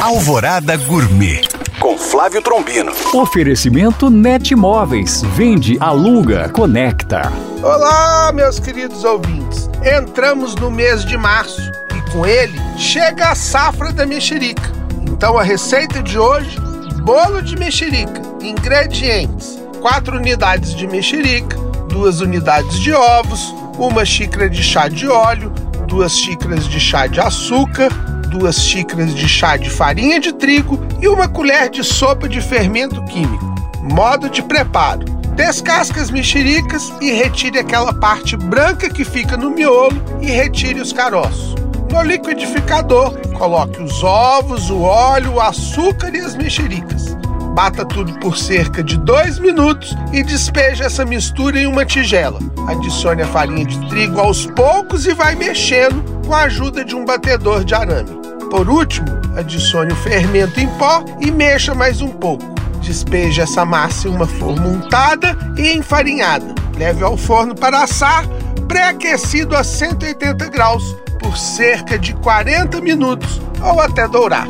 Alvorada Gourmet com Flávio Trombino. Oferecimento Net Móveis. Vende, aluga, conecta. Olá, meus queridos ouvintes. Entramos no mês de março e com ele chega a safra da mexerica. Então a receita de hoje: bolo de mexerica. Ingredientes: 4 unidades de mexerica, 2 unidades de ovos, uma xícara de chá de óleo, duas xícaras de chá de açúcar, duas xícaras de chá de farinha de trigo e uma colher de sopa de fermento químico. Modo de preparo: descasque as mexericas e retire aquela parte branca que fica no miolo e retire os caroços. No liquidificador, coloque os ovos, o óleo, o açúcar e as mexericas. Bata tudo por cerca de 2 minutos e despeje essa mistura em uma tigela. Adicione a farinha de trigo aos poucos e vai mexendo com a ajuda de um batedor de arame. Por último, adicione o fermento em pó e mexa mais um pouco. Despeje essa massa em uma forma untada e enfarinhada. Leve ao forno para assar, pré-aquecido a 180 graus por cerca de 40 minutos ou até dourar.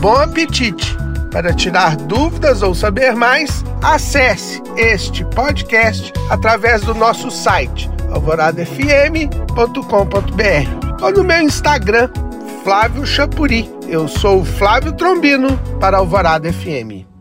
Bom apetite! Para tirar dúvidas ou saber mais, acesse este podcast através do nosso site alvoradafm.com.br ou no meu Instagram Flávio Chapuri. Eu sou o Flávio Trombino para Alvorada FM.